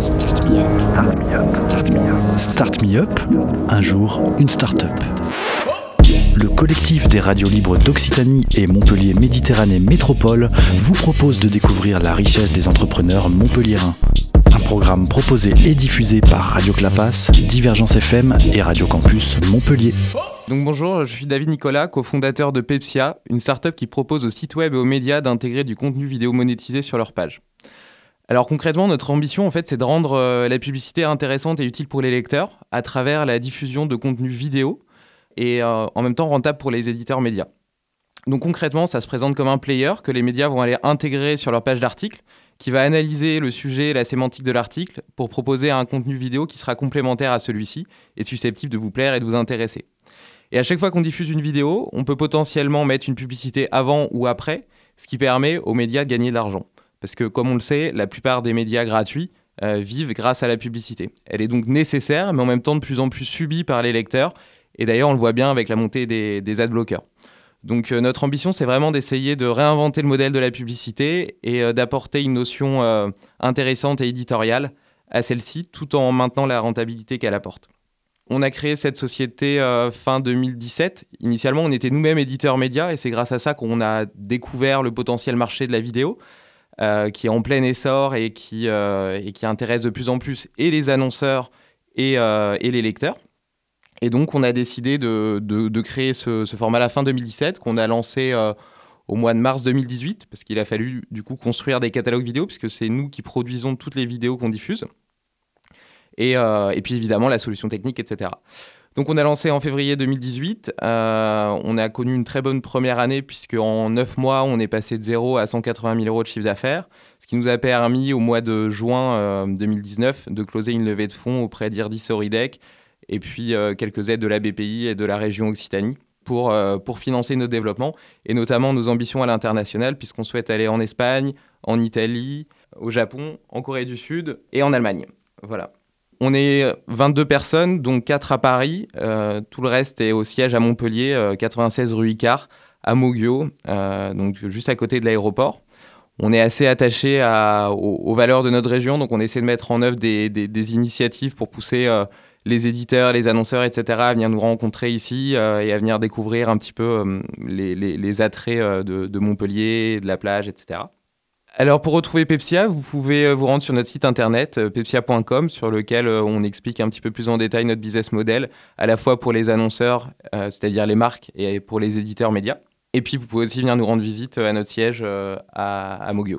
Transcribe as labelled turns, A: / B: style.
A: Start Me Up. Start Me Up. Un jour, une start-up. Le collectif des radios libres d'Occitanie et Montpellier Méditerranée Métropole vous propose de découvrir la richesse des entrepreneurs montpelliérains. Un programme proposé et diffusé par Radio Clapas, Divergence FM et Radio Campus Montpellier.
B: Donc bonjour, je suis David Nicolas, cofondateur de Pepsia, une start-up qui propose aux sites web et aux médias d'intégrer du contenu vidéo monétisé sur leur page. Alors concrètement, notre ambition, en fait, c'est de rendre euh, la publicité intéressante et utile pour les lecteurs à travers la diffusion de contenu vidéo et euh, en même temps rentable pour les éditeurs médias. Donc concrètement, ça se présente comme un player que les médias vont aller intégrer sur leur page d'article, qui va analyser le sujet et la sémantique de l'article pour proposer un contenu vidéo qui sera complémentaire à celui-ci et susceptible de vous plaire et de vous intéresser. Et à chaque fois qu'on diffuse une vidéo, on peut potentiellement mettre une publicité avant ou après, ce qui permet aux médias de gagner de l'argent. Parce que, comme on le sait, la plupart des médias gratuits euh, vivent grâce à la publicité. Elle est donc nécessaire, mais en même temps de plus en plus subie par les lecteurs. Et d'ailleurs, on le voit bien avec la montée des, des adblockers. Donc euh, notre ambition, c'est vraiment d'essayer de réinventer le modèle de la publicité et euh, d'apporter une notion intéressante et éditoriale à celle-ci, tout en maintenant la rentabilité qu'elle apporte. On a créé cette société fin 2017. Initialement, on était nous-mêmes éditeurs médias et c'est grâce à ça qu'on a découvert le potentiel marché de la vidéo. Euh, qui est en plein essor et qui, euh, et qui intéresse de plus en plus et les annonceurs et, euh, et les lecteurs. Et donc, on a décidé de, de, créer ce, format à la fin 2017, qu'on a lancé au mois de mars 2018, parce qu'il a fallu du coup construire des catalogues vidéo, puisque c'est nous qui produisons toutes les vidéos qu'on diffuse. Et, et, puis évidemment, la solution technique, etc. Donc on a lancé en février 2018. Euh, on a connu une très bonne première année puisque en 9 mois, on est passé de 0 à 180 000 euros de chiffre d'affaires, ce qui nous a permis au mois de juin euh, 2019 de closer une levée de fonds auprès d'Irdis Soridec et puis euh, quelques aides de la BPI et de la région Occitanie pour, euh, pour financer nos développements et notamment nos ambitions à l'international puisqu'on souhaite aller en Espagne, en Italie, au Japon, en Corée du Sud et en Allemagne. Voilà. On est 22 personnes, dont 4 à Paris. Euh, tout le reste est au siège à Montpellier, euh, 96 rue Icare, à Moguio, euh, donc juste à côté de l'aéroport. On est assez attaché aux, valeurs de notre région, donc on essaie de mettre en œuvre des, initiatives pour pousser euh, les éditeurs, les annonceurs, etc. à venir nous rencontrer ici euh, et à venir découvrir un petit peu euh, les, attraits de Montpellier, de la plage, etc. Alors pour retrouver Pepsia, vous pouvez euh, vous rendre sur notre site internet euh, pepsia.com sur lequel euh, on explique un petit peu plus en détail notre business model, à la fois pour les annonceurs, c'est-à-dire les marques, et pour les éditeurs médias. Et puis vous pouvez aussi venir nous rendre visite à notre siège à, à Mogio.